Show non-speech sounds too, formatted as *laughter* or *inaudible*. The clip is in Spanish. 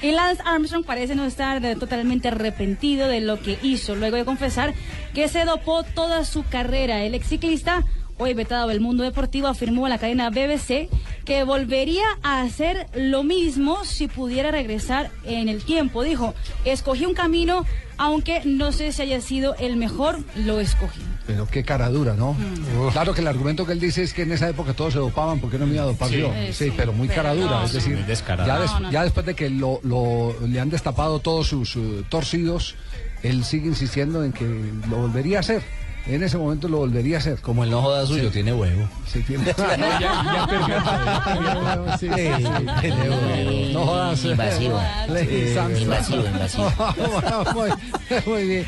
Y Lance Armstrong parece no estar totalmente arrepentido de lo que hizo luego de confesar que se dopó toda su carrera. El ex ciclista, hoy vetado del mundo deportivo, afirmó a la cadena BBC que volvería a hacer lo mismo si pudiera regresar en el tiempo. Dijo, escogí un camino, aunque no sé si haya sido el mejor, lo escogí. Pero qué cara dura, ¿no? Claro que el argumento que él dice es que en esa época todos se dopaban, porque no me iba a dopar Sí. yo? Eh, Sí, sí, pero muy pero cara dura. no, es decir, ya, des- No, no. ya después de que lo, lo- le han destapado todos sus eh, torcidos, él sigue insistiendo en que lo volvería a hacer. En ese momento lo volvería a hacer. Como el no joda suyo, tiene huevo. Sí, tiene- *laughs* *laughs* Sí. No jodas. Invasivo. *laughs* Invasivo, invasivo. muy bien.